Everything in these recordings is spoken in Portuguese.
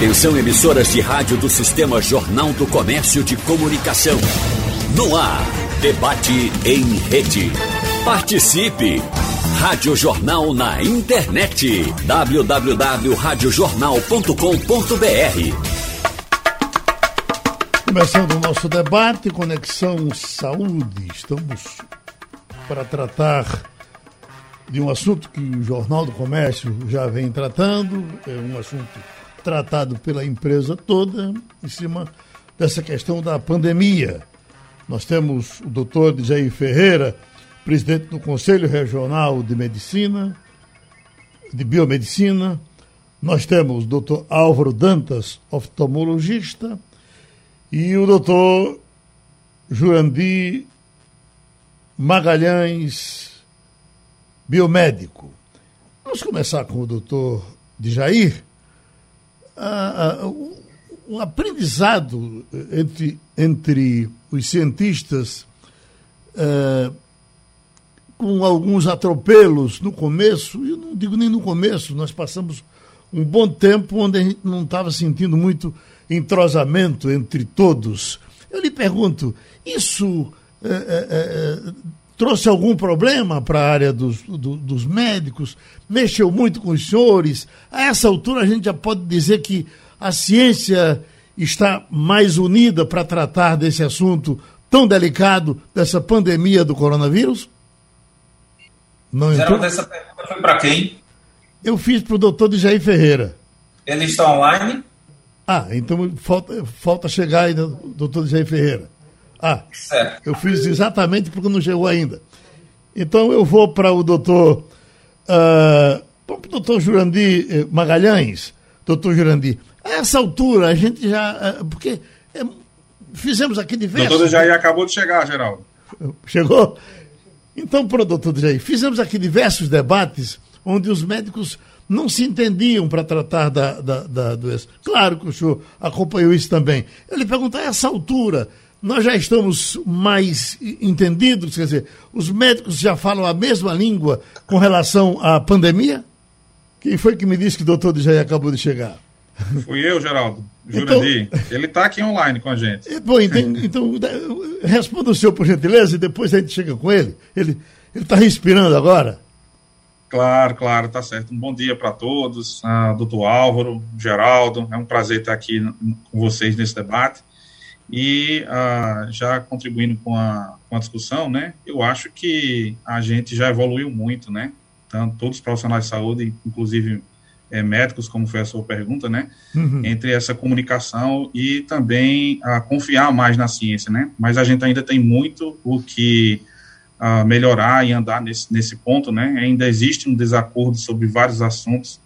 Atenção emissoras de rádio do Sistema Jornal do Comércio de Comunicação. No ar, debate em rede. Participe! Rádio Jornal na internet. www.radiojornal.com.br Começando o nosso debate, Conexão Saúde. Estamos para tratar de um assunto que o Jornal do Comércio já vem tratando, é um assunto tratado pela empresa toda em cima dessa questão da pandemia. Nós temos o doutor Jair Ferreira, presidente do Conselho Regional de Medicina, de Biomedicina. Nós temos o doutor Álvaro Dantas, oftalmologista, e o doutor Jurandir Magalhães, biomédico. Vamos começar com o doutor Jair o, o aprendizado entre, entre os cientistas, uh, com alguns atropelos no começo, eu não digo nem no começo, nós passamos um bom tempo onde a gente não estava sentindo muito entrosamento entre todos. Eu lhe pergunto, isso é, trouxe algum problema para a área dos, do, dos médicos? Mexeu muito com os senhores? A essa altura a gente já pode dizer que a ciência está mais unida para tratar desse assunto tão delicado, dessa pandemia do coronavírus? Não entrou? essa pergunta foi para quem? Eu fiz para o doutor Jair Ferreira. Ele está online? Ah, então falta, falta chegar aí, doutor Jair Ferreira. Ah, certo. eu fiz exatamente porque não chegou ainda. Então eu vou para o doutor. Uh, vamos para o doutor Jurandir eh, Magalhães. Doutor Jurandir, a essa altura a gente já. Uh, porque é, fizemos aqui diversos. Doutor Jair acabou de chegar, Geraldo. Chegou? Então, para o doutor Jair, fizemos aqui diversos debates onde os médicos não se entendiam para tratar da, da, da, doença. Claro que o senhor acompanhou isso também. Eu lhe pergunto, a essa altura, nós já estamos mais entendidos, quer dizer, os médicos já falam a mesma língua com relação à pandemia? Quem foi que me disse que o doutor já acabou de chegar? Fui eu, Geraldo. Jurandir. Então, ele está aqui online com a gente. Bom, então, então, responda o senhor, por gentileza, e depois a gente chega com ele. Ele está respirando agora? Claro, claro, tá certo. Um bom dia para todos, uh, doutor Álvaro, Geraldo. É um prazer estar aqui com vocês nesse debate. E uh, já contribuindo com a, com a discussão, né, eu acho que a gente já evoluiu muito, né, tanto todos os profissionais de saúde, inclusive é, médicos, como foi a sua pergunta, né, uhum. entre essa comunicação e também a confiar mais na ciência, né, mas a gente ainda tem muito o que uh, melhorar e andar nesse, nesse ponto, né, ainda existe um desacordo sobre vários assuntos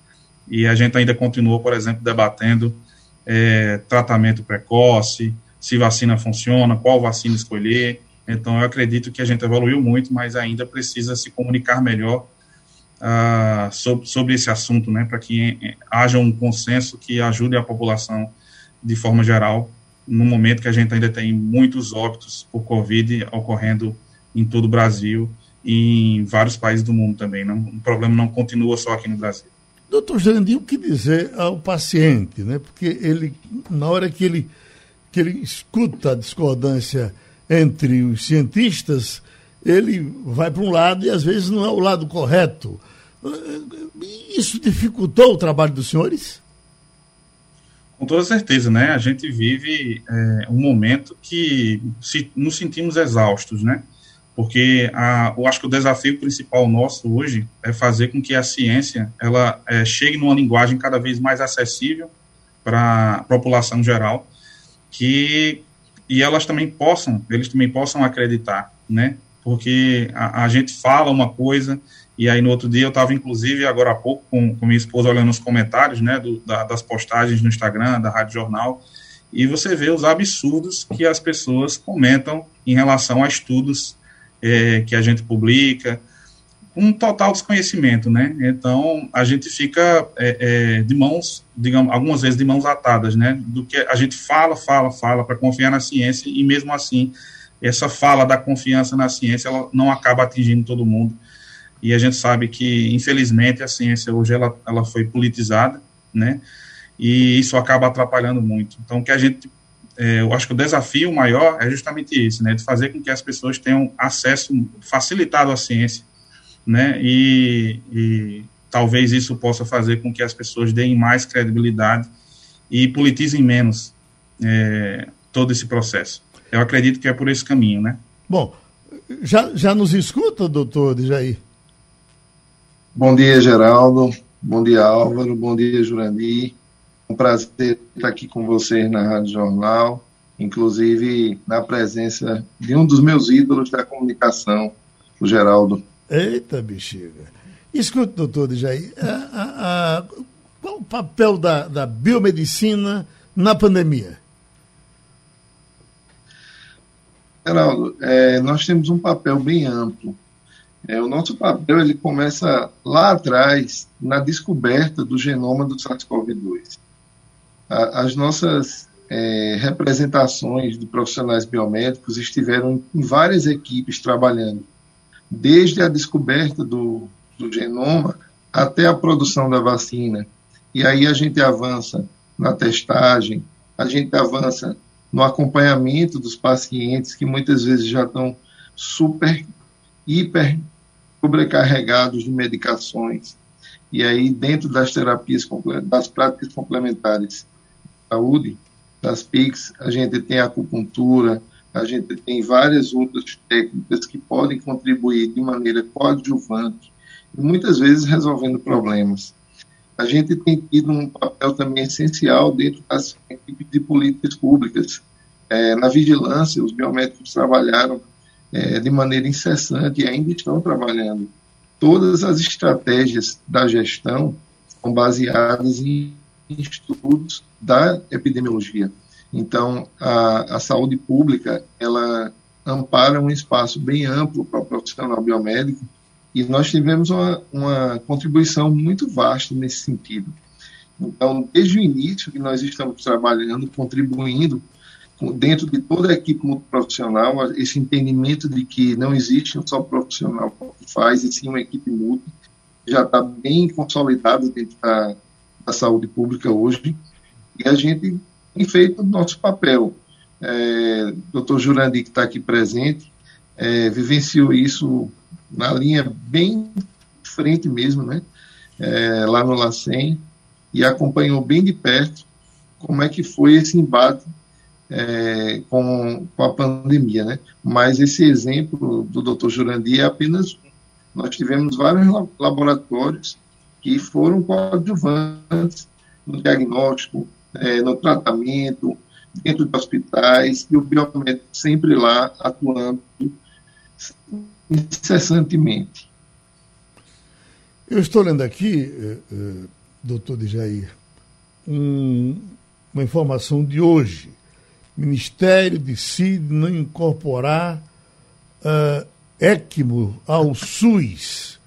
e a gente ainda continua, por exemplo, debatendo é, tratamento precoce, se vacina funciona, qual vacina escolher. Então, eu acredito que a gente evoluiu muito, mas ainda precisa se comunicar melhor uh, sobre, sobre esse assunto, né, para que eh, haja um consenso que ajude a população de forma geral, no momento que a gente ainda tem muitos óbitos por Covid ocorrendo em todo o Brasil e em vários países do mundo também. Não, o problema não continua só aqui no Brasil. Doutor Jandir, o que dizer ao paciente, né? Porque ele, na hora que ele que ele escuta a discordância entre os cientistas, ele vai para um lado e às vezes não é o lado correto. Isso dificultou o trabalho dos senhores? Com toda certeza, né? A gente vive é, um momento que se, nos sentimos exaustos, né? Porque a, eu acho que o desafio principal nosso hoje é fazer com que a ciência ela é, chegue numa linguagem cada vez mais acessível para a população geral que e elas também possam, eles também possam acreditar, né? Porque a, a gente fala uma coisa e aí no outro dia eu estava inclusive agora há pouco com, com minha esposa olhando os comentários, né, do, da, das postagens no Instagram, da Rádio Jornal, e você vê os absurdos que as pessoas comentam em relação a estudos é, que a gente publica, um total desconhecimento, né? Então a gente fica é, é, de mãos, digamos, algumas vezes de mãos atadas, né? Do que a gente fala, fala, fala para confiar na ciência e mesmo assim essa fala da confiança na ciência ela não acaba atingindo todo mundo e a gente sabe que infelizmente a ciência hoje ela, ela foi politizada, né? e isso acaba atrapalhando muito. Então, que a gente, é, eu acho que o desafio maior é justamente esse, né, de fazer com que as pessoas tenham acesso facilitado à ciência, né, e, e talvez isso possa fazer com que as pessoas deem mais credibilidade e politizem menos é, todo esse processo. Eu acredito que é por esse caminho, né? Bom, já, já nos escuta, doutor Jair? Bom dia, Geraldo. Bom dia, Álvaro. Bom dia, Jurandir. Um prazer estar aqui com vocês na Rádio Jornal, inclusive na presença de um dos meus ídolos da comunicação, o Geraldo. Eita, bexiga. Escuta, doutor Jair, a, a, a, qual o papel da, da biomedicina na pandemia? Geraldo, é, nós temos um papel bem amplo. É, o nosso papel ele começa lá atrás, na descoberta do genoma do SARS-CoV-2. As nossas é, representações de profissionais biomédicos estiveram em várias equipes trabalhando, desde a descoberta do, do genoma até a produção da vacina. E aí a gente avança na testagem, a gente avança no acompanhamento dos pacientes que muitas vezes já estão super, hiper sobrecarregados de medicações. E aí, dentro das terapias, das práticas complementares de saúde, das PICs, a gente tem a acupuntura, a gente tem várias outras técnicas que podem contribuir de maneira coadjuvante e muitas vezes resolvendo problemas. A gente tem tido um papel também essencial dentro das equipes de políticas públicas. É, na vigilância, os biomédicos trabalharam é, de maneira incessante e ainda estão trabalhando. Todas as estratégias da gestão são baseadas em estudos da epidemiologia. Então, a, a saúde pública, ela ampara um espaço bem amplo para o profissional biomédico e nós tivemos uma, uma contribuição muito vasta nesse sentido. Então, desde o início que nós estamos trabalhando, contribuindo dentro de toda a equipe multiprofissional, esse entendimento de que não existe um só profissional que faz, e sim uma equipe multi, já está bem consolidado dentro da, da, saúde pública hoje, e a gente tem feito o nosso papel. É, Dr. Jurandir, que está aqui presente, é, vivenciou isso na linha bem frente mesmo, né? É, lá no LACEN, e acompanhou bem de perto como é que foi esse embate é, com, com, a pandemia, né? Mas esse exemplo do Dr. Jurandir é apenas um. Nós tivemos vários laboratórios que foram coadjuvantes no diagnóstico, é, no tratamento, dentro de hospitais, e o biomédico sempre lá atuando incessantemente. Eu estou lendo aqui, eh, doutor Jair, um, uma informação de hoje Ministério decide não incorporar uh, ECMO ao SUS.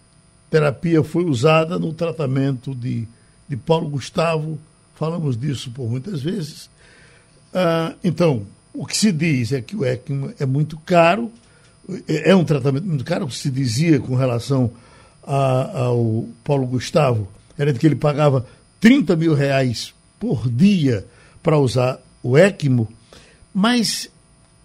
terapia foi usada no tratamento de, de Paulo Gustavo, falamos disso por muitas vezes. Uh, então, o que se diz é que o ECMO é muito caro, é um tratamento muito caro, o que se dizia com relação a, ao Paulo Gustavo era de que ele pagava 30 mil reais por dia para usar o ECMO mas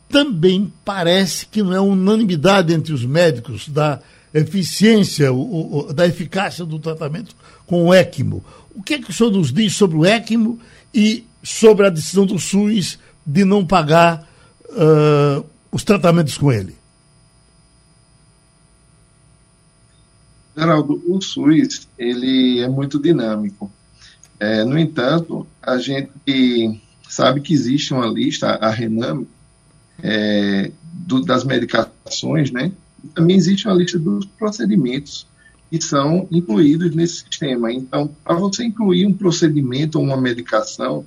também parece que não é unanimidade entre os médicos da eficiência, o, o, da eficácia do tratamento com o ECMO. O que é que o senhor nos diz sobre o ECMO e sobre a decisão do SUS de não pagar uh, os tratamentos com ele? Geraldo, o SUS ele é muito dinâmico. É, no entanto, a gente sabe que existe uma lista, a Renam, é, do, das medicações, né? Também existe uma lista dos procedimentos que são incluídos nesse sistema. Então, para você incluir um procedimento ou uma medicação,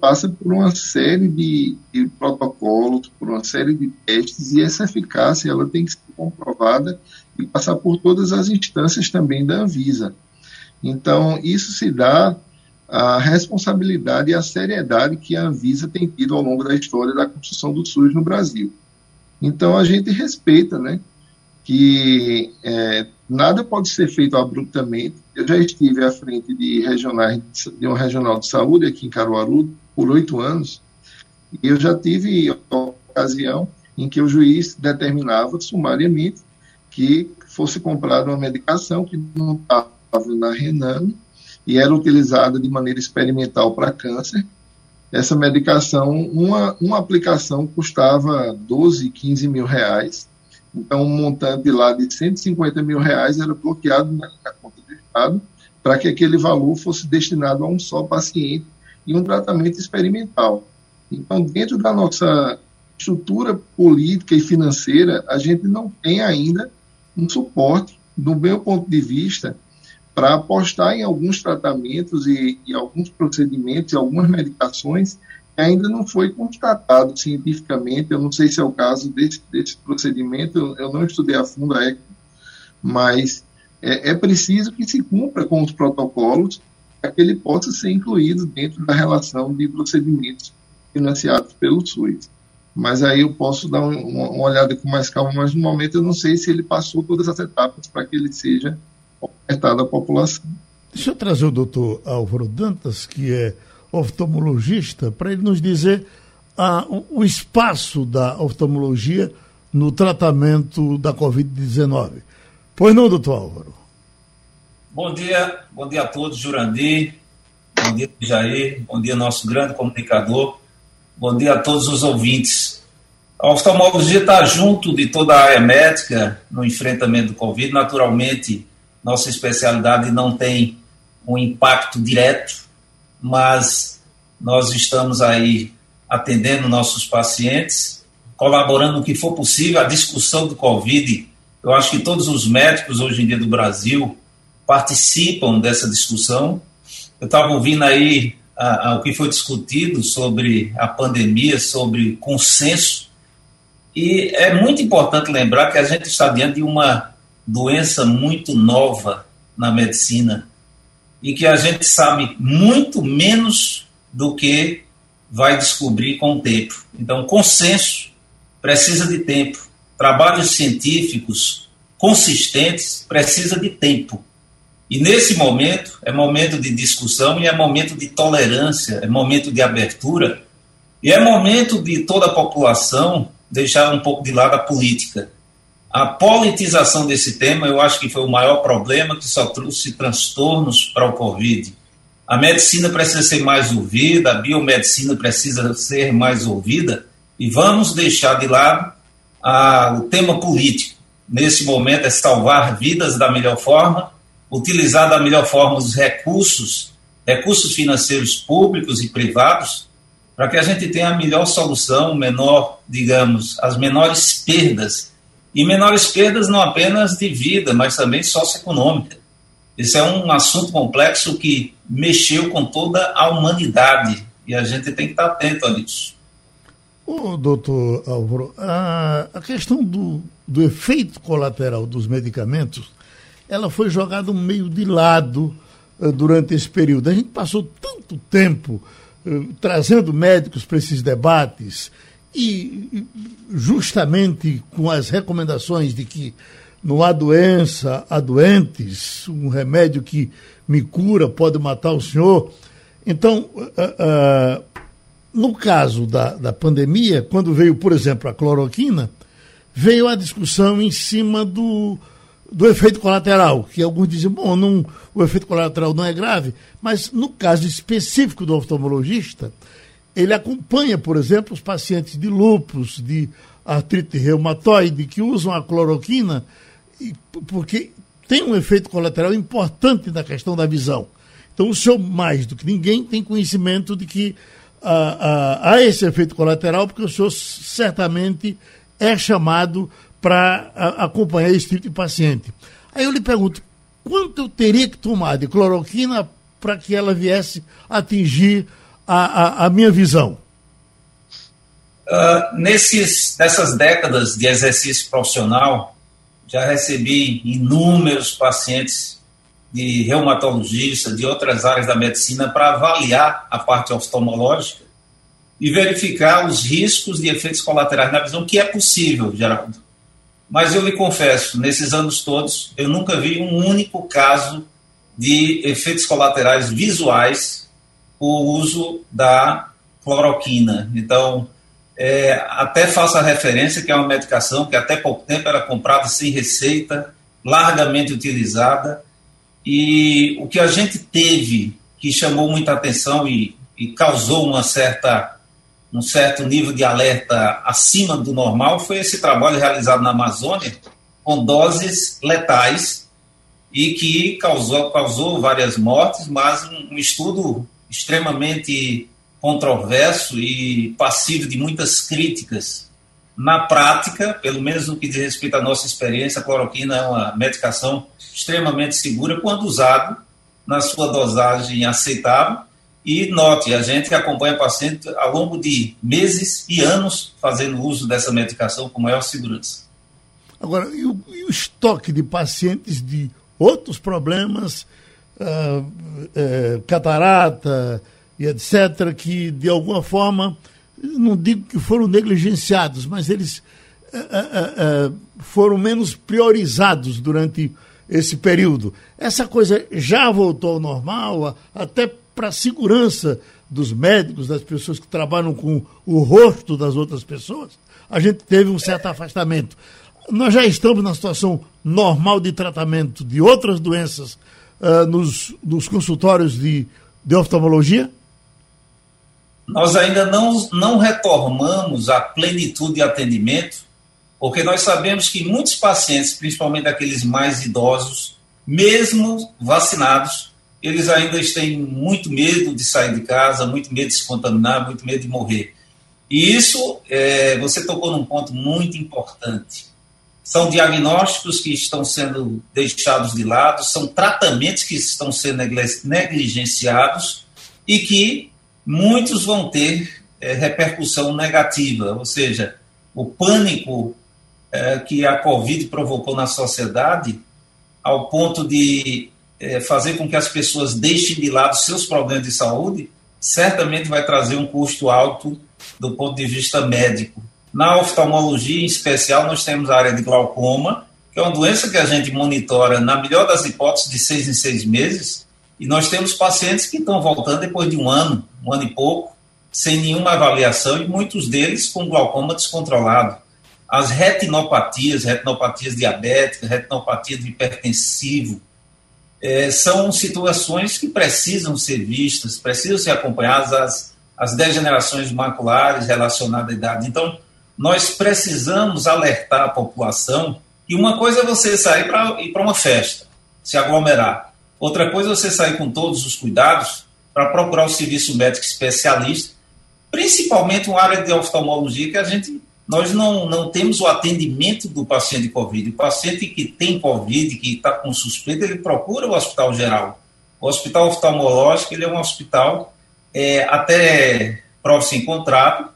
passa por uma série de, de, protocolos, por uma série de testes, e essa eficácia ela tem que ser comprovada e passar por todas as instâncias também da Anvisa. Então, isso se dá a responsabilidade e a seriedade que a Anvisa tem tido ao longo da história da construção do SUS no Brasil. Então a gente respeita, né, que é, nada pode ser feito abruptamente. Eu já estive à frente de regionais de um regional de saúde aqui em Caruaru por oito anos e eu já tive ocasião em que o juiz determinava sumariamente que fosse comprada uma medicação que não estava na Rename e era utilizada de maneira experimental para câncer. Essa medicação, uma, uma aplicação custava 12, 15 mil reais. Então, um montante lá de 150 mil reais era bloqueado na, na conta do Estado para que aquele valor fosse destinado a um só paciente e um tratamento experimental. Então, dentro da nossa estrutura política e financeira, a gente não tem ainda um suporte, do meu ponto de vista, para apostar em alguns tratamentos e, e, alguns procedimentos e algumas medicações ainda não foi constatado cientificamente. Eu não sei se é o caso desse, desse procedimento, eu, eu não estudei a fundo a ECMO, mas é, é preciso que se cumpra com os protocolos para que ele possa ser incluído dentro da relação de procedimentos financiados pelo SUS. Mas aí eu posso dar uma, uma olhada com mais calma, mas no momento eu não sei se ele passou todas as etapas para que ele seja ofertado à população. Deixa eu trazer o doutor Álvaro Dantas, que é oftalmologista, para ele nos dizer ah, o, espaço da oftalmologia no tratamento da Covid-19. Pois não, doutor Álvaro? Bom dia, bom dia a todos, Jurandir, bom dia, Jair, bom dia, nosso grande comunicador, bom dia a todos os ouvintes. A oftalmologia está junto de toda a área médica no enfrentamento do Covid. Naturalmente, nossa especialidade não tem um impacto direto, mas nós estamos aí atendendo nossos pacientes, colaborando no que for possível. A discussão do Covid, eu acho que todos os médicos hoje em dia do Brasil participam dessa discussão. Eu estava ouvindo aí a, a, o que foi discutido sobre a pandemia, sobre consenso, e é muito importante lembrar que a gente está diante de uma doença muito nova na medicina e que a gente sabe muito menos do que vai descobrir com o tempo. Então, consenso precisa de tempo. Trabalhos científicos consistentes precisa de tempo. E nesse momento é momento de discussão e é momento de tolerância, é momento de abertura e é momento de toda a população deixar um pouco de lado a política a politização desse tema, eu acho que foi o maior problema que só trouxe transtornos para o Covid. A medicina precisa ser mais ouvida, a biomedicina precisa ser mais ouvida, e vamos deixar de lado a, o tema político. Nesse momento é salvar vidas da melhor forma, utilizar da melhor forma os recursos, recursos financeiros públicos e privados, para que a gente tenha a melhor solução, menor, digamos, as menores perdas e menores perdas não apenas de vida, mas também socioeconômica. Esse é um assunto complexo que mexeu com toda a humanidade e a gente tem que estar atento a isso. Ô, doutor Álvaro, a, a questão do, do efeito colateral dos medicamentos, ela foi jogada meio de lado uh, durante esse período. A gente passou tanto tempo uh, trazendo médicos para esses debates, e justamente com as recomendações de que não há doença, há doentes, um remédio que me cura pode matar o senhor. Então, uh, uh, no caso da, da pandemia, quando veio, por exemplo, a cloroquina, veio a discussão em cima do, do efeito colateral, que alguns dizem, bom, não, o efeito colateral não é grave, mas no caso específico do oftalmologista, ele acompanha, por exemplo, os pacientes de lúpus, de artrite reumatoide, que usam a cloroquina, porque tem um efeito colateral importante na questão da visão. Então, o senhor, mais do que ninguém, tem conhecimento de que ah, ah, há esse efeito colateral, porque o senhor certamente é chamado para acompanhar esse tipo de paciente. Aí eu lhe pergunto, quanto eu teria que tomar de cloroquina para que ela viesse atingir a, a, a minha visão? Uh, nesses, nessas décadas de exercício profissional, já recebi inúmeros pacientes de reumatologista, de outras áreas da medicina, para avaliar a parte oftalmológica e verificar os riscos de efeitos colaterais na visão, que é possível, Geraldo. mas eu lhe confesso, nesses anos todos, eu nunca vi um único caso de efeitos colaterais visuais por uso da cloroquina. Então, é, até a referência que é uma medicação que até pouco tempo era comprada sem receita, largamente utilizada, e o que a gente teve que chamou muita atenção e, e causou uma certa, um certo nível de alerta acima do normal foi esse trabalho realizado na Amazônia com doses letais e que causou, causou várias mortes, mas um, um estudo extremamente controverso e passivo de muitas críticas. Na prática, pelo menos no que diz respeito à nossa experiência, a cloroquina é uma medicação extremamente segura quando usado na sua dosagem aceitável. E note, a gente acompanha paciente ao longo de meses e anos fazendo uso dessa medicação com maior segurança. Agora, e o, e o estoque de pacientes de outros problemas, uh, uh, catarata, e etc., que de alguma forma, não digo que foram negligenciados, mas eles uh, uh, foram menos priorizados durante esse período. Essa coisa já voltou ao normal, até para a segurança dos médicos, das pessoas que trabalham com o rosto das outras pessoas, a gente teve um certo afastamento. Nós já estamos na situação normal de tratamento de outras doenças nos, nos consultórios de, de oftalmologia? nós ainda não, não retomamos a plenitude de atendimento, porque nós sabemos que muitos pacientes, principalmente aqueles mais idosos, mesmo vacinados, eles ainda têm muito medo de sair de casa, muito medo de se contaminar, muito medo de morrer. E isso, é, você tocou num ponto muito importante. São diagnósticos que estão sendo deixados de lado, são tratamentos que estão sendo negligenciados e que muitos vão ter é, repercussão negativa, ou seja, o pânico é, que a Covid provocou na sociedade, ao ponto de é, fazer com que as pessoas deixem de lado seus problemas de saúde, certamente vai trazer um custo alto do ponto de vista médico. Na oftalmologia, em especial, nós temos a área de glaucoma, que é uma doença que a gente monitora, na melhor das hipóteses, de seis em seis meses, e nós temos pacientes que estão voltando depois de um ano, um ano e pouco, sem nenhuma avaliação, e muitos deles com glaucoma descontrolado. As retinopatias, retinopatias diabéticas, retinopatias de hipertensivo, é, são situações que precisam ser vistas, precisam ser acompanhadas, as, as degenerações maculares relacionadas à idade. Então, nós precisamos alertar a população que uma coisa é você sair para ir para uma festa, se aglomerar. Outra coisa é você sair com todos os cuidados para procurar o serviço médico especialista, principalmente uma área de oftalmologia que a gente nós não, não temos o atendimento do paciente de Covid. O paciente que tem Covid, que está com suspeita, ele procura o hospital geral. O hospital oftalmológico ele é um hospital é, até prova sem contrato,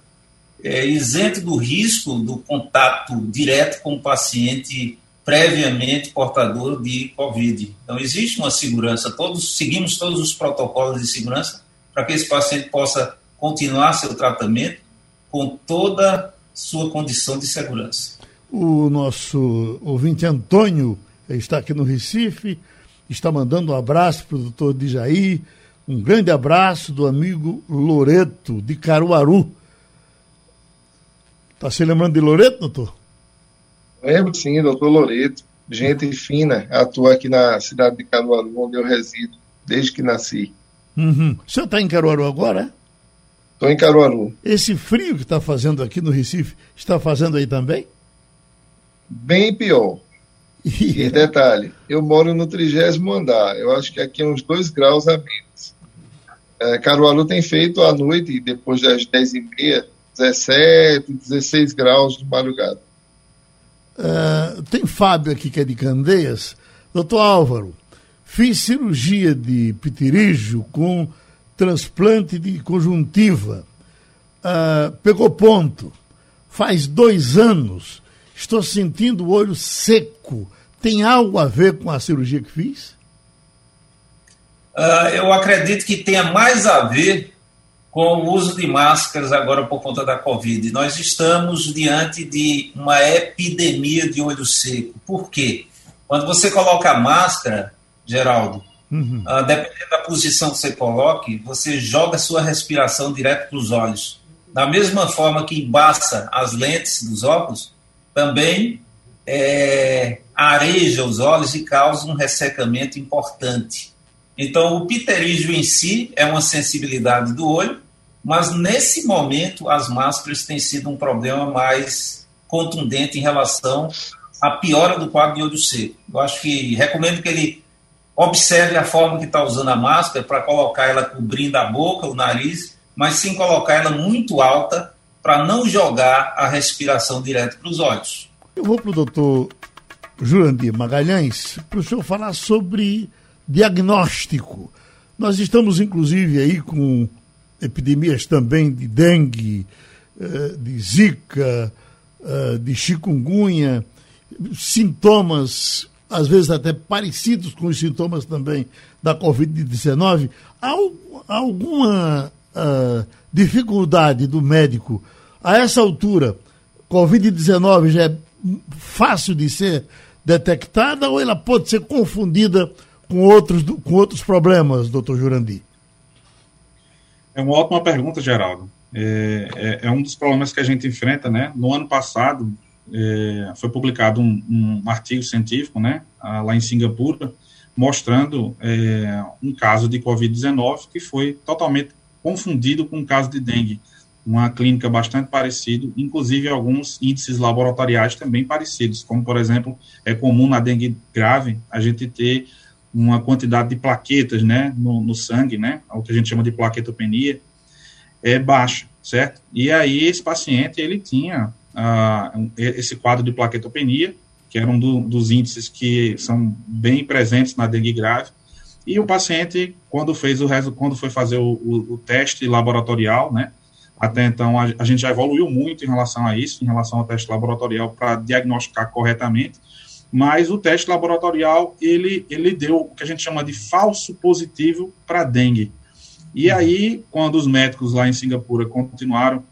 é, isento do risco do contato direto com o paciente previamente portador de Covid. Então, existe uma segurança, todos seguimos todos os protocolos de segurança para que esse paciente possa continuar seu tratamento com toda sua condição de segurança. O nosso ouvinte Antônio está aqui no Recife, está mandando um abraço para o doutor Dijaí, um grande abraço do amigo Loreto, de Caruaru. Está se lembrando de Loreto, doutor? Lembro sim, doutor Loreto, gente fina, atua aqui na cidade de Caruaru, onde eu resido, desde que nasci. Uhum. O senhor está em Caruaru agora? Estou em Caruaru. Esse frio que está fazendo aqui no Recife, está fazendo aí também? Bem pior. E detalhe, eu moro no trigésimo andar, eu acho que aqui é uns dois graus a menos. É, Caruaru tem feito à noite, depois das 10 e meia, 17, 16 graus de madrugada. Uh, tem Fábio aqui que é de Candeias. Doutor Álvaro, fiz cirurgia de pitirígio com transplante de conjuntiva. Uh, pegou ponto. Faz dois anos. Estou sentindo o olho seco. Tem algo a ver com a cirurgia que fiz? Uh, eu acredito que tenha mais a ver com o uso de máscaras agora por conta da Covid. Nós estamos diante de uma epidemia de olho seco. Por quê? Quando você coloca a máscara, Geraldo, uhum. uh, dependendo da posição que você coloque, você joga sua respiração direto para os olhos. Da mesma forma que embaça as lentes dos óculos, também é, areja os olhos e causa um ressecamento importante. Então, o pterígio em si é uma sensibilidade do olho, mas nesse momento as máscaras têm sido um problema mais contundente em relação à piora do quadro de olho seco. Eu acho que recomendo que ele observe a forma que está usando a máscara para colocar ela cobrindo a boca, o nariz, mas sim colocar ela muito alta para não jogar a respiração direto para os olhos. Eu vou para o doutor Jurandir Magalhães para o senhor falar sobre diagnóstico. Nós estamos, inclusive, aí com epidemias também de dengue, eh, de zika, eh, de chikungunya, sintomas, às vezes até parecidos com os sintomas também da Covid-19. Há alguma uh, dificuldade do médico a essa altura? Covid-19 já é fácil de ser detectada ou ela pode ser confundida com outros, com outros problemas, doutor Jurandir? É uma ótima pergunta, Geraldo. É, é, é, um dos problemas que a gente enfrenta, né? No ano passado, é, foi publicado um, um, artigo científico, né, lá em Singapura, mostrando é, um caso de Covid-19 que foi totalmente confundido com um caso de dengue uma clínica bastante parecida, inclusive alguns índices laboratoriais também parecidos, como, por exemplo, é comum na dengue grave a gente ter uma quantidade de plaquetas, né, no, no sangue, né, o que a gente chama de plaquetopenia, é baixa, certo? E aí esse paciente, ele tinha uh, esse quadro de plaquetopenia, que era um do, dos índices que são bem presentes na dengue grave, e o paciente, quando fez o quando foi fazer o, o, o teste laboratorial, né, até então, a, a, gente já evoluiu muito em relação a isso, em relação ao teste laboratorial para diagnosticar corretamente, mas o teste laboratorial, ele, ele deu o que a gente chama de falso positivo para dengue. E uhum. aí, quando os médicos lá em Singapura continuaram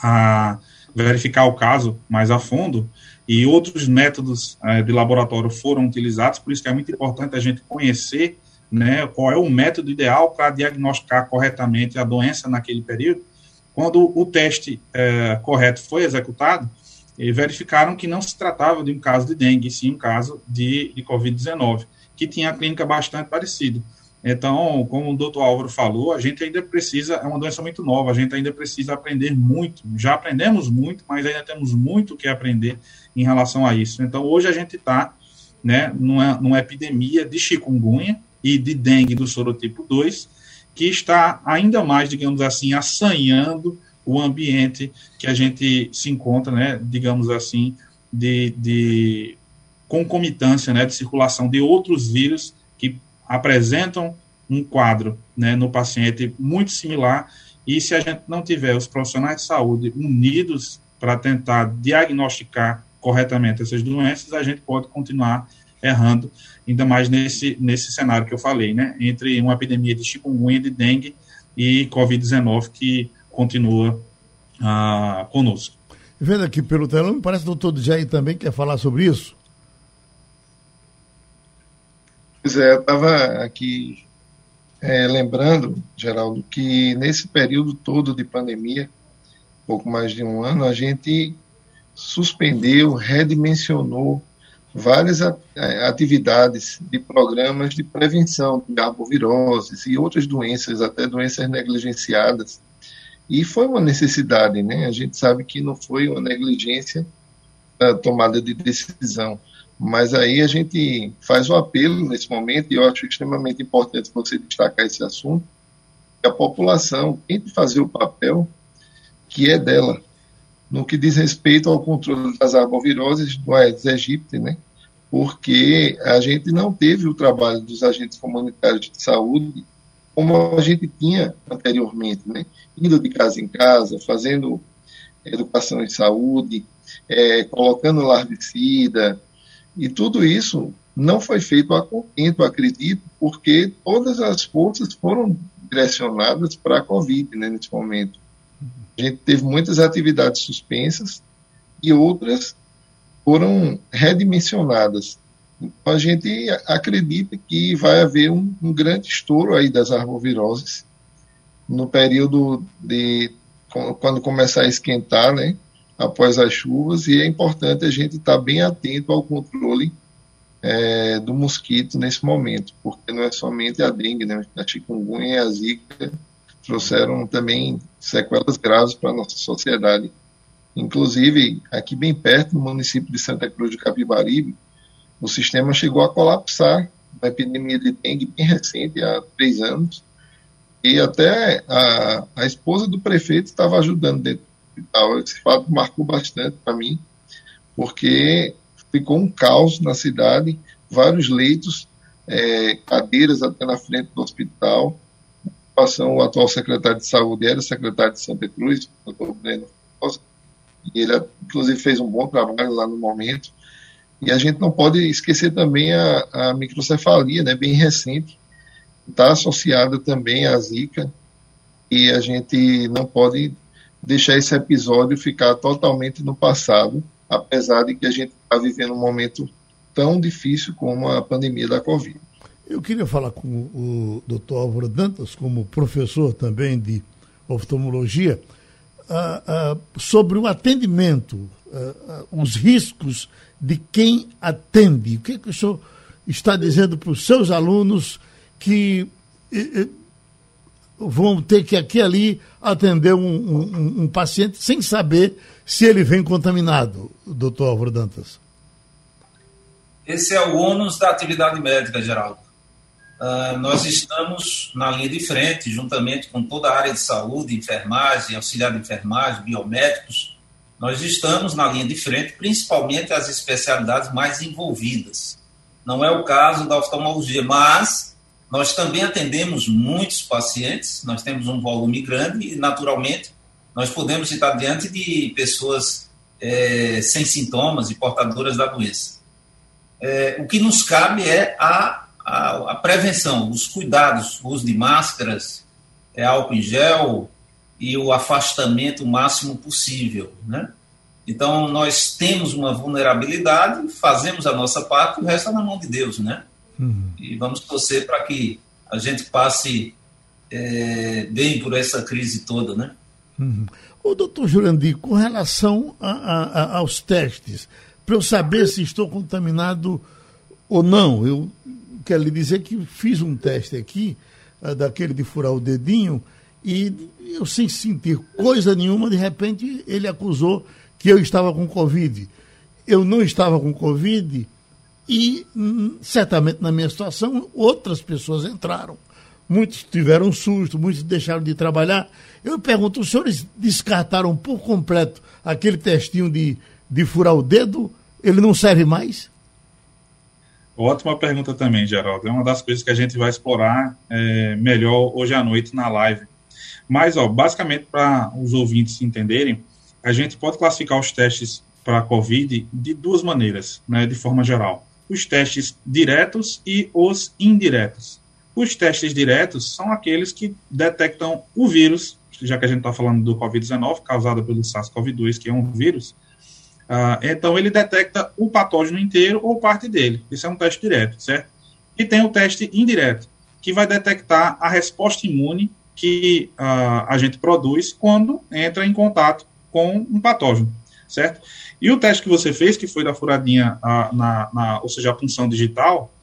a verificar o caso mais a fundo, e outros métodos é, de laboratório foram utilizados, por isso que é muito importante a gente conhecer né, qual é o método ideal para diagnosticar corretamente a doença naquele período, quando o teste é, correto foi executado, verificaram que não se tratava de um caso de dengue, sim um caso de, de Covid-19, que tinha a clínica bastante parecida. Então, como o doutor Álvaro falou, a gente ainda precisa, é uma doença muito nova, a gente ainda precisa aprender muito. Já aprendemos muito, mas ainda temos muito que aprender em relação a isso. Então, hoje a gente está né, numa, numa epidemia de chikungunya e de dengue do sorotipo 2, que está ainda mais, digamos assim, assanhando o ambiente que a gente se encontra, né, digamos assim, de, de concomitância, né, de circulação de outros vírus que apresentam um quadro né, no paciente muito similar. E se a gente não tiver os profissionais de saúde unidos para tentar diagnosticar corretamente essas doenças, a gente pode continuar errando, ainda mais nesse, nesse cenário que eu falei, né, entre uma epidemia de chikungunya, de dengue e Covid-19 que continua ah, conosco. Vendo aqui pelo telão, me parece que o doutor Jair também quer falar sobre isso. Pois é, eu estava aqui é, lembrando, Geraldo, que nesse período todo de pandemia, pouco mais de um ano, a gente suspendeu, redimensionou várias atividades de programas de prevenção de arboviroses e outras doenças, até doenças negligenciadas. E foi uma necessidade, né? A gente sabe que não foi uma negligência da tomada de decisão. Mas aí a gente faz o apelo nesse momento, e eu acho extremamente importante você destacar esse assunto, que a população tem que fazer o papel que é dela, no que diz respeito ao controle das arboviroses do Aedes aegypti, né? porque a gente não teve o trabalho dos agentes comunitários de saúde como a gente tinha anteriormente, né? indo de casa em casa, fazendo educação em saúde, é, colocando larvicida, e tudo isso não foi feito a contento, acredito, porque todas as forças foram direcionadas para a Covid, né, nesse momento. A gente teve muitas atividades suspensas e outras foram redimensionadas. A gente acredita que vai haver um, um grande estouro aí das arboviroses no período de quando começar a esquentar, né, após as chuvas, e é importante a gente estar tá bem atento ao controle é, do mosquito nesse momento, porque não é somente a dengue, né, a chikungunya e a zika trouxeram também sequelas graves para a nossa sociedade. Inclusive, aqui bem perto, no município de Santa Cruz de Capibaribe, o sistema chegou a colapsar, uma epidemia de dengue bem recente, há três anos, e até a, a esposa do prefeito estava ajudando dentro do hospital. Esse fato marcou bastante para mim, porque ficou um caos na cidade, vários leitos, é, cadeiras até na frente do hospital. O atual secretário de saúde era secretário de Santa Cruz, o doutor Breno e ele inclusive fez um bom trabalho lá no momento. E a gente não pode esquecer também a, a microcefalia, né, bem recente, está associada também à Zika e a gente não pode deixar esse episódio ficar totalmente no passado, apesar de que a gente está vivendo um momento tão difícil como a pandemia da Covid. Eu queria falar com o Dr. Álvaro Dantas, como professor também de oftalmologia, uh, uh, sobre o atendimento, uh, os riscos de quem atende. O que, que o senhor está dizendo para os seus alunos que vão ter que aqui e ali atender um, um, um, paciente sem saber se ele vem contaminado, doutor Álvaro Dantas? Esse é o ônus da atividade médica, Geraldo. Uh, nós estamos na linha de frente, juntamente com toda a área de saúde, enfermagem, auxiliar de enfermagem, biomédicos, nós estamos na linha de frente, principalmente as especialidades mais envolvidas. Não é o caso da oftalmologia, mas nós também atendemos muitos pacientes, nós temos um volume grande e, naturalmente, nós podemos estar diante de pessoas é, sem sintomas e portadoras da doença. É, o que nos cabe é a, a, a, prevenção, os cuidados, o uso de máscaras, é, álcool em gel e o afastamento máximo possível, né? Então, nós temos uma vulnerabilidade, fazemos a nossa parte, o resto é na mão de Deus, né? Uhum. E vamos torcer para que a gente passe é, bem por essa crise toda, né? Uhum. O doutor Jurandir, com relação a, a, aos testes, para eu saber se estou contaminado ou não, eu quero lhe dizer que fiz um teste aqui, uh, daquele de furar o dedinho, e eu sem sentir coisa nenhuma, de repente ele acusou que eu estava com Covid. Eu não estava com Covid, e, hum, certamente, na minha situação, outras pessoas entraram. Muitos tiveram susto, muitos deixaram de trabalhar. Eu pergunto, os senhores descartaram por completo aquele testinho de, de furar o dedo? Ele não serve mais? Ótima pergunta também, Geraldo. É uma das coisas que a gente vai explorar é, melhor hoje à noite na live. Mas, ó, basicamente, para os ouvintes entenderem, a gente pode classificar os testes para a COVID de duas maneiras, né, de forma geral os testes diretos e os indiretos. Os testes diretos são aqueles que detectam o vírus, já que a gente está falando do Covid-19, causado pelo SARS-CoV-2, que é um vírus. Uh, então, ele detecta o patógeno inteiro ou parte dele. Isso é um teste direto, certo? E tem o teste indireto, que vai detectar a resposta imune que uh, a gente produz quando entra em contato com um patógeno, certo? E o teste que você fez, que foi da furadinha, a, na, na, ou seja, a punção digital,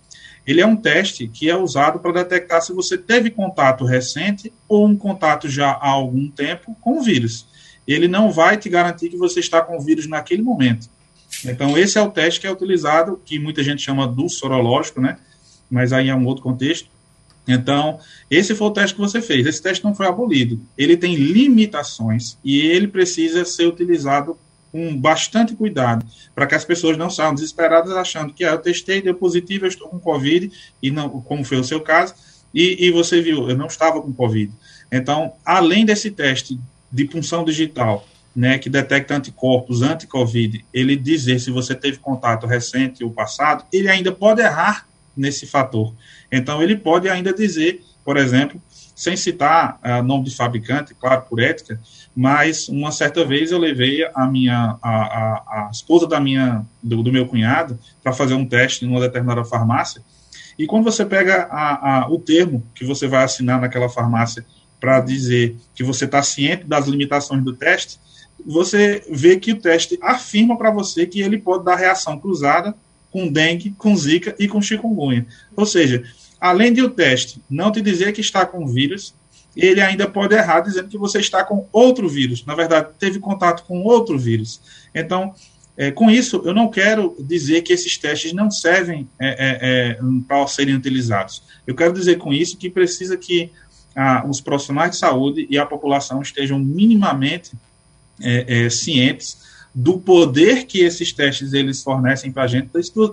ele é um teste que é usado para detectar se você teve contato recente ou um contato já há algum tempo com o vírus. Ele não vai te garantir que você está com o vírus naquele momento. Então, esse é o teste que é utilizado, que muita gente chama do sorológico, né? Mas aí é um outro contexto. Então, esse foi o teste que você fez. Esse teste não foi abolido. Ele tem limitações e ele precisa ser utilizado com bastante cuidado, para que as pessoas não saiam desesperadas achando que ah, eu testei, deu positivo, eu estou com Covid, e não, como foi o seu caso, e, e você viu, eu não estava com Covid. Então, além desse teste de punção digital, né, que detecta anticorpos anti-Covid, ele dizer se você teve contato recente ou passado, ele ainda pode errar nesse fator. Então, ele pode ainda dizer, por exemplo, sem citar uh, nome de fabricante, claro, por ética, mas uma certa vez eu levei a minha a, a, a esposa da minha do, do meu cunhado para fazer um teste em uma determinada farmácia e quando você pega a, o termo que você vai assinar naquela farmácia para dizer que você está ciente das limitações do teste, você vê que o teste afirma para você que ele pode dar reação cruzada com dengue, com zika e com chikungunya. Ou seja, além de o teste não te dizer que está com vírus, ele ainda pode errar dizendo que você está com outro vírus. Na verdade, teve contato com outro vírus. Então, é, com isso, eu não quero dizer que esses testes não servem é, é, é para serem utilizados. Eu quero dizer com isso que precisa que ah, os profissionais de saúde e a população estejam minimamente é, é, cientes do poder que esses testes eles fornecem para a gente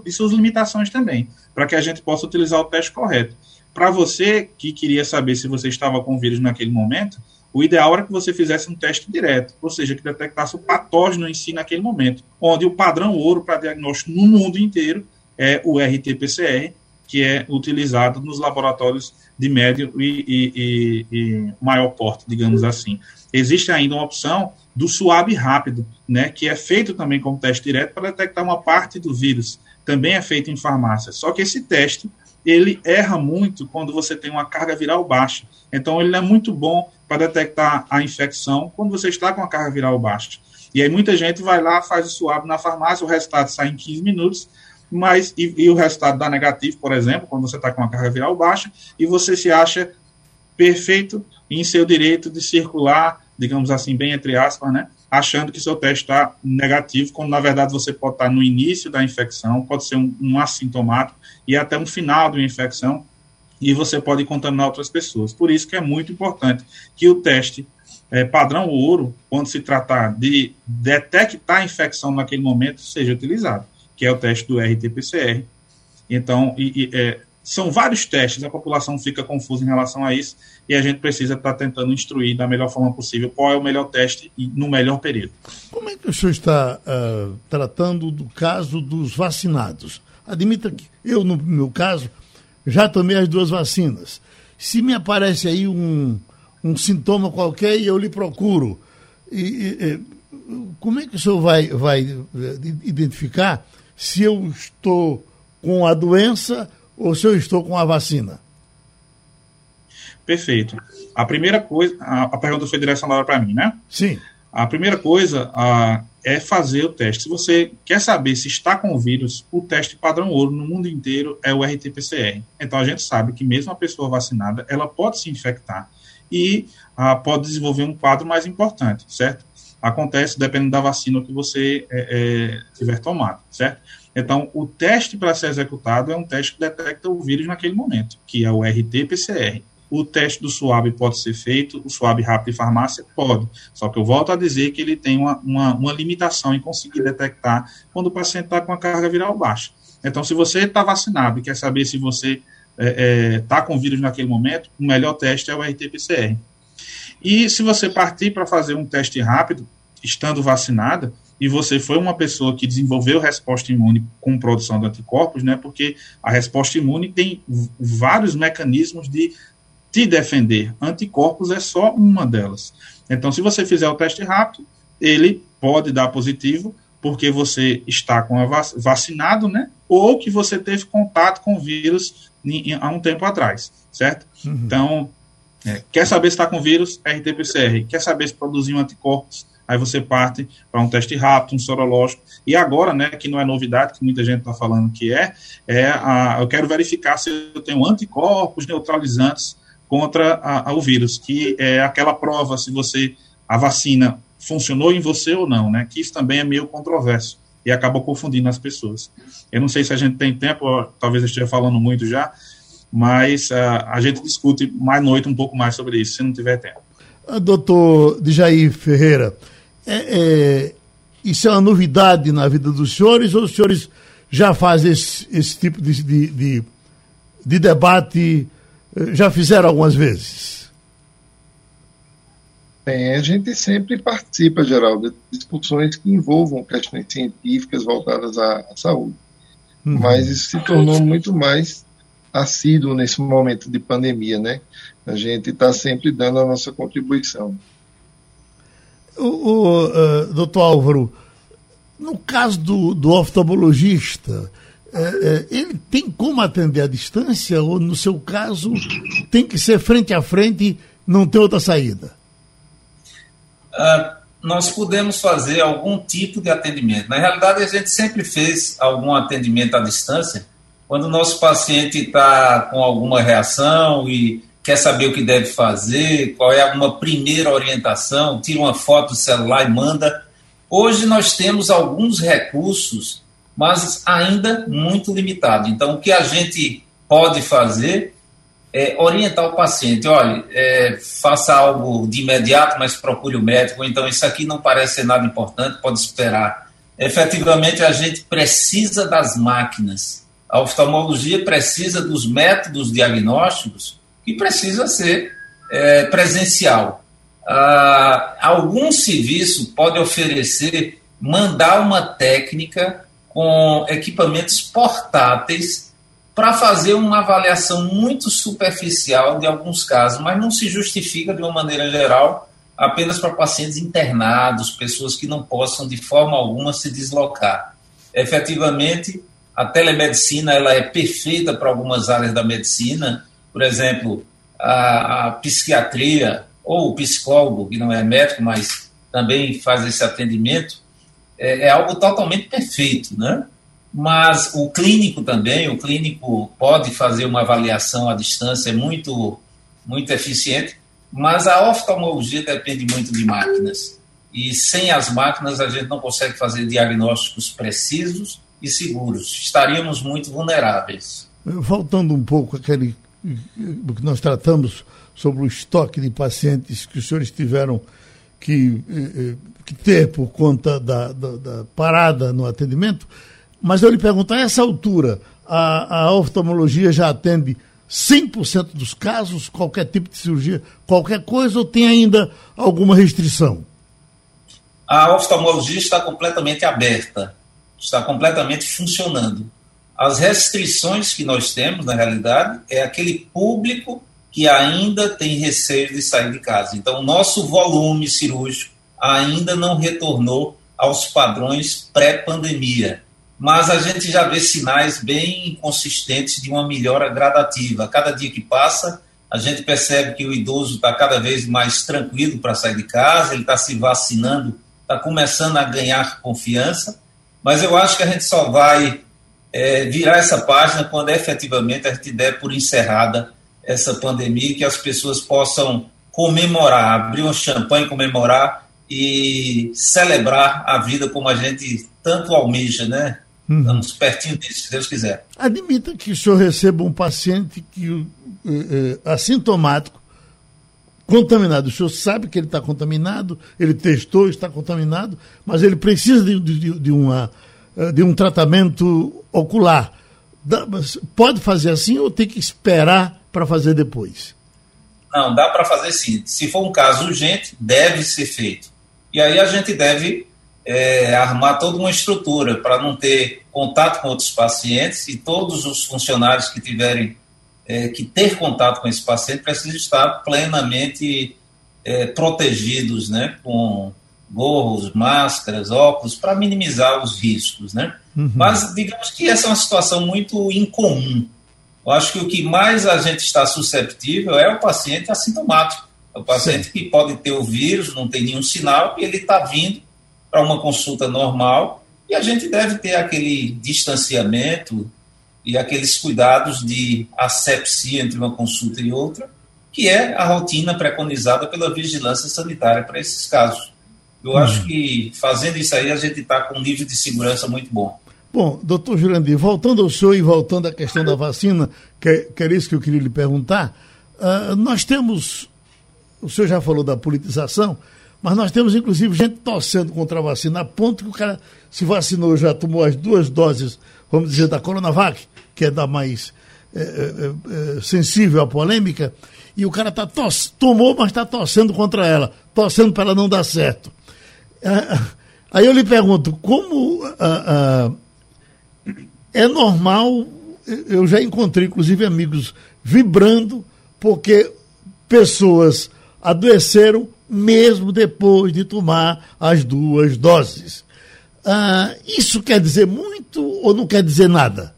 e suas limitações também, para que a gente possa utilizar o teste correto. Para você que queria saber se você estava com vírus naquele momento, o ideal era que você fizesse um teste direto, ou seja, que detectasse o patógeno em si naquele momento, onde o padrão ouro para diagnóstico no mundo inteiro é o RT-PCR, que é utilizado nos laboratórios de médio e, e, e, e, maior porte, digamos assim. Existe ainda uma opção do suave rápido, né, que é feito também como teste direto para detectar uma parte do vírus. Também é feito em farmácia. Só que esse teste ele erra muito quando você tem uma carga viral baixa. Então, ele é muito bom para detectar a infecção quando você está com a carga viral baixa. E aí, muita gente vai lá, faz o suave na farmácia, o resultado sai em 15 minutos, mas e, e o resultado dá negativo, por exemplo, quando você está com a carga viral baixa, e você se acha perfeito em seu direito de circular, digamos assim, bem entre aspas, né? achando que seu teste está negativo, quando na verdade você pode estar no início da infecção, pode ser um, um assintomático e até um final de uma infecção, e você pode contaminar outras pessoas. Por isso que é muito importante que o teste é, padrão ouro, quando se tratar de detectar a infecção naquele momento, seja utilizado, que é o teste do RT-PCR. Então, e, e, é, são vários testes, a população fica confusa em relação a isso e a gente precisa estar tentando instruir da melhor forma possível qual é o melhor teste e no melhor período. Como é que o senhor está uh, tratando do caso dos vacinados? Admita que eu, no meu caso, já tomei as duas vacinas. Se me aparece aí um, um sintoma qualquer e eu lhe procuro, e, e, como é que o senhor vai, vai eh, identificar se eu estou com a doença ou se eu estou com a vacina? Perfeito. A primeira coisa, a, a pergunta foi direcionada para mim, né? Sim. A primeira coisa a, é fazer o teste. Se você quer saber se está com o vírus, o teste padrão ouro no mundo inteiro é o RT-PCR. Então a gente sabe que mesmo a pessoa vacinada, ela pode se infectar e a, pode desenvolver um quadro mais importante, certo? Acontece dependendo da vacina que você é, é, tiver tomado, certo? Então, o teste para ser executado é um teste que detecta o vírus naquele momento, que é o RT-PCR. O teste do SWAB pode ser feito, o SWAB rápido de farmácia pode. Só que eu volto a dizer que ele tem uma, uma, uma limitação em conseguir detectar quando o paciente está com a carga viral baixa. Então, se você está vacinado e quer saber se você está é, é, tá com vírus naquele momento, o melhor teste é o RT-PCR. E se você partir para fazer um teste rápido, estando vacinada, e você foi uma pessoa que desenvolveu resposta imune com produção de anticorpos, né? Porque a resposta imune tem vários mecanismos de te defender. Anticorpos é só uma delas. Então, se você fizer o teste rápido, ele pode dar positivo, porque você está com a vac vacinado, né? Ou que você teve contato com o vírus há um tempo atrás, certo? Uhum. Então, é, quer saber se está com vírus? RT-PCR. Quer saber se produziu anticorpos? Aí você parte para um teste rápido, um sorológico. E agora, né, que não é novidade, que muita gente está falando que é, é a, eu quero verificar se eu tenho anticorpos neutralizantes contra a, a, o vírus, que é aquela prova se você a vacina funcionou em você ou não, né? Que isso também é meio controverso e acaba confundindo as pessoas. Eu não sei se a gente tem tempo, talvez eu esteja falando muito já, mas uh, a gente discute mais noite um pouco mais sobre isso, se não tiver tempo. Ah, doutor Jair Ferreira, é, é, isso é uma novidade na vida dos senhores ou os senhores já fazem esse, esse tipo de, de, de, de debate, eh, já fizeram algumas vezes? Bem, a gente sempre participa, Geraldo, de discussões que envolvam questões científicas voltadas à, à saúde. Uhum. Mas isso se tornou muito mais assíduo nesse momento de pandemia, né? a gente está sempre dando a nossa contribuição. O, o uh, doutor Álvaro, no caso do, do oftalmologista, é, é, ele tem como atender à distância ou, no seu caso, tem que ser frente a frente não tem outra saída? Uh, nós podemos fazer algum tipo de atendimento. Na realidade, a gente sempre fez algum atendimento à distância, quando o nosso paciente está com alguma reação e quer saber o que deve fazer, qual é uma primeira orientação, tira uma foto do celular e manda. Hoje nós temos alguns recursos, mas ainda muito limitados. Então, o que a gente pode fazer é orientar o paciente: olha, é, faça algo de imediato, mas procure o médico. Então, isso aqui não parece ser nada importante, pode esperar. Efetivamente, a gente precisa das máquinas. A oftalmologia precisa dos métodos diagnósticos que precisa ser é, presencial. Ah, algum serviço pode oferecer mandar uma técnica com equipamentos portáteis para fazer uma avaliação muito superficial de alguns casos, mas não se justifica de uma maneira geral apenas para pacientes internados, pessoas que não possam de forma alguma se deslocar. Efetivamente, a telemedicina ela é perfeita para algumas áreas da medicina, por exemplo, a, a psiquiatria ou o psicólogo, que não é médico, mas também faz esse atendimento, é, é, algo totalmente perfeito, né? Mas o clínico também, o clínico pode fazer uma avaliação à distância muito, muito eficiente, mas a oftalmologia depende muito de máquinas. E sem as máquinas a gente não consegue fazer diagnósticos precisos e seguros. Estaríamos muito vulneráveis. Voltando um pouco àquele do que nós tratamos sobre o estoque de pacientes que os senhores tiveram que, eh, eh, que ter por conta da, da, da, parada no atendimento, mas eu lhe pergunto, a essa altura, a, a oftalmologia já atende 100% dos casos, qualquer tipo de cirurgia, qualquer coisa, ou tem ainda alguma restrição? A oftalmologia está completamente aberta, está completamente funcionando. As restrições que nós temos, na realidade, é aquele público que ainda tem receio de sair de casa. Então, o nosso volume cirúrgico ainda não retornou aos padrões pré-pandemia. Mas a gente já vê sinais bem consistentes de uma melhora gradativa. Cada dia que passa, a gente percebe que o idoso está cada vez mais tranquilo para sair de casa, ele está se vacinando, está começando a ganhar confiança. Mas eu acho que a gente só vai é, virar essa página quando efetivamente a gente der por encerrada essa pandemia e que as pessoas possam comemorar, abrir um champanhe, comemorar e celebrar a vida como a gente tanto almeja, né? Uhum. Estamos pertinho disso, se Deus quiser. Admita que o senhor receba um paciente que é, é, assintomático, contaminado. O senhor sabe que ele está contaminado, ele testou, está contaminado, mas ele precisa de, de, de uma de um tratamento ocular. Pode fazer assim ou tem que esperar para fazer depois? Não, dá para fazer sim. Se for um caso urgente, deve ser feito. E aí a gente deve é, armar toda uma estrutura para não ter contato com outros pacientes e todos os funcionários que tiverem é, que ter contato com esse paciente precisam estar plenamente é, protegidos, né, com gorros, máscaras, óculos, para minimizar os riscos, né? Uhum. Mas digamos que essa é uma situação muito incomum. Eu acho que o que mais a gente está susceptível é o paciente assintomático. É o paciente Sim. que pode ter o vírus, não tem nenhum sinal, e ele está vindo para uma consulta normal, e a gente deve ter aquele distanciamento e aqueles cuidados de asepsia entre uma consulta e outra, que é a rotina preconizada pela vigilância sanitária para esses casos. Eu acho que fazendo isso aí a gente está com um nível de segurança muito bom. Bom, doutor Jurandir, voltando ao senhor e voltando à questão da vacina, que, que era isso que eu queria lhe perguntar, uh, nós temos, o senhor já falou da politização, mas nós temos inclusive gente torcendo contra a vacina, a ponto que o cara se vacinou, já tomou as duas doses, vamos dizer, da Coronavac, que é da mais é, é, é, sensível à polêmica, e o cara tá tomou, mas está torcendo contra ela, torcendo para ela não dar certo. Ah, aí eu lhe pergunto, como ah, ah, é normal, eu já encontrei inclusive amigos vibrando, porque pessoas adoeceram mesmo depois de tomar as duas doses. Ah, isso quer dizer muito ou não quer dizer nada?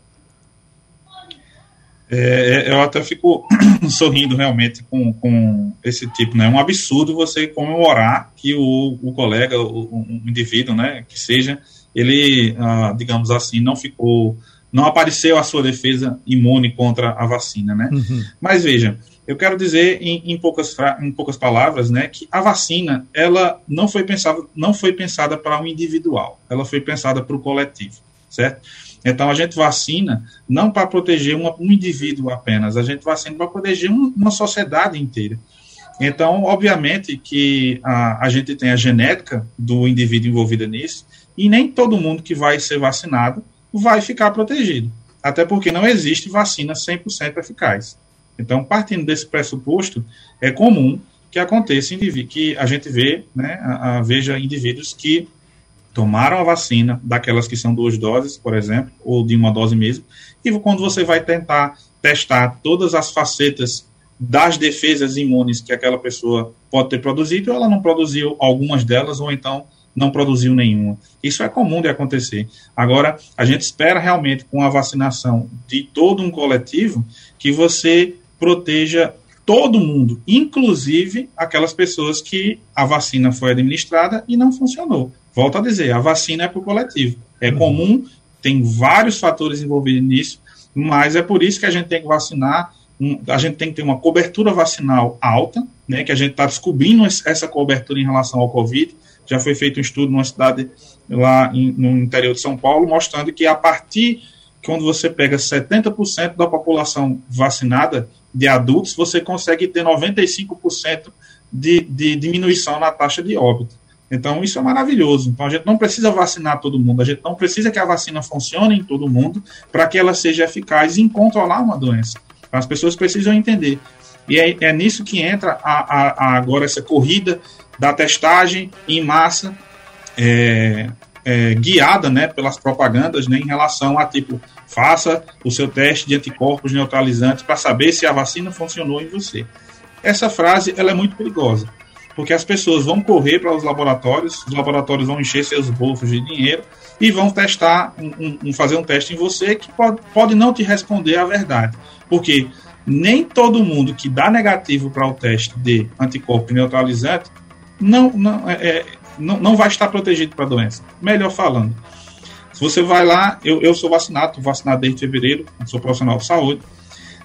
É, é eu até fico sorrindo realmente com, com esse tipo, né? É um absurdo você comemorar que o, o colega, o, o indivíduo, né, que seja, ele, ah, digamos assim, não ficou, não apareceu a sua defesa imune contra a vacina, né? Uhum. Mas veja, eu quero dizer em, em, poucas, em poucas palavras, né, que a vacina, ela não foi pensada, não foi pensada para o um individual, ela foi pensada para o coletivo, certo? Então a gente vacina não para proteger um indivíduo apenas, a gente vacina para proteger um, uma sociedade inteira. Então, obviamente que a, a gente tem a genética do indivíduo envolvido nisso, e nem todo mundo que vai ser vacinado vai ficar protegido. Até porque não existe vacina 100% eficaz. Então, partindo desse pressuposto, é comum que aconteça que a gente vê, né, a, a, veja indivíduos que tomaram a vacina, daquelas que são duas doses, por exemplo, ou de uma dose mesmo, e quando você vai tentar testar todas as facetas das defesas imunes que aquela pessoa pode ter produzido, ela não produziu algumas delas, ou então não produziu nenhuma. Isso é comum de acontecer. Agora, a gente espera realmente, com a vacinação de todo um coletivo, que você proteja todo mundo, inclusive aquelas pessoas que a vacina foi administrada e não funcionou. Volto a dizer, a vacina é para o coletivo. É uhum. comum, tem vários fatores envolvidos nisso, mas é por isso que a gente tem que vacinar, a gente tem que ter uma cobertura vacinal alta, né, que a gente está descobrindo essa cobertura em relação ao Covid. Já foi feito um estudo numa cidade lá em, no interior de São Paulo, mostrando que a partir quando você pega 70% da população vacinada de adultos, você consegue ter 95% de, de diminuição na taxa de óbito. Então, isso é maravilhoso. Então, a gente não precisa vacinar todo mundo, a gente não precisa que a vacina funcione em todo mundo para que ela seja eficaz em controlar uma doença. As pessoas precisam entender. E é, é nisso que entra a, a, a agora essa corrida da testagem em massa, é, é, guiada né, pelas propagandas né, em relação a tipo, faça o seu teste de anticorpos neutralizantes para saber se a vacina funcionou em você. Essa frase ela é muito perigosa, porque as pessoas vão correr para os laboratórios, os laboratórios vão encher seus bolsos de dinheiro e vão testar, um, um, fazer um teste em você que pode, pode não te responder a verdade. Porque nem todo mundo que dá negativo para o teste de anticorpo neutralizante não, não, é, é não, não vai estar protegido para a doença. Melhor falando, se você vai lá, eu, eu sou vacinado, vacinado desde fevereiro, sou profissional de saúde,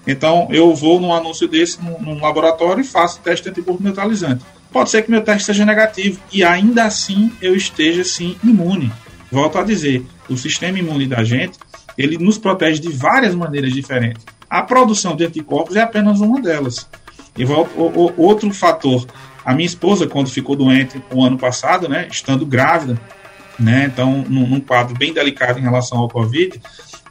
então eu vou num anúncio desse num, num laboratório e faço teste de anticorpo neutralizante. Pode ser que meu teste seja negativo e ainda assim eu esteja sim imune. Volto a dizer, o sistema imune da gente, ele nos protege de várias maneiras diferentes. A produção de anticorpos é apenas uma delas. E volto, o, o, outro fator a minha esposa, quando ficou doente o ano passado, né, estando grávida, né, então num, num quadro bem delicado em relação ao Covid,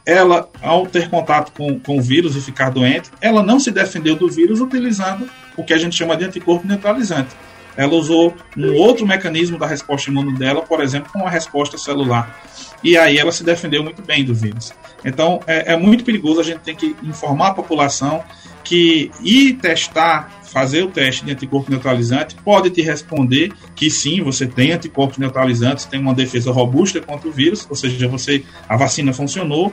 ela, ao ter contato com, com o vírus e ficar doente, ela não se defendeu do vírus utilizando o que a gente chama de anticorpo neutralizante. Ela usou um outro mecanismo da resposta imune dela, por exemplo, com a resposta celular. E aí ela se defendeu muito bem do vírus. Então é, é muito perigoso, a gente tem que informar a população que ir testar fazer o teste de anticorpo neutralizante pode te responder que sim, você tem anticorpos neutralizantes, tem uma defesa robusta contra o vírus, ou seja, você a vacina funcionou,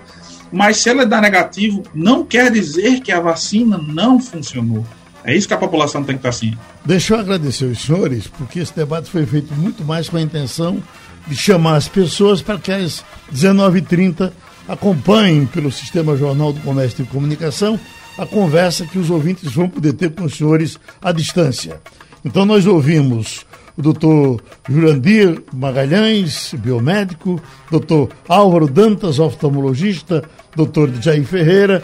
mas se ela dá negativo, não quer dizer que a vacina não funcionou. É isso que a população tem que estar assim. Deixa eu agradecer os senhores, porque esse debate foi feito muito mais com a intenção de chamar as pessoas para que às 19h30 acompanhem pelo Sistema Jornal do Comércio e Comunicação a conversa que os ouvintes vão poder ter com os senhores à distância. Então nós ouvimos o doutor Jurandir Magalhães, biomédico, doutor Álvaro Dantas, oftalmologista, doutor Jair Ferreira,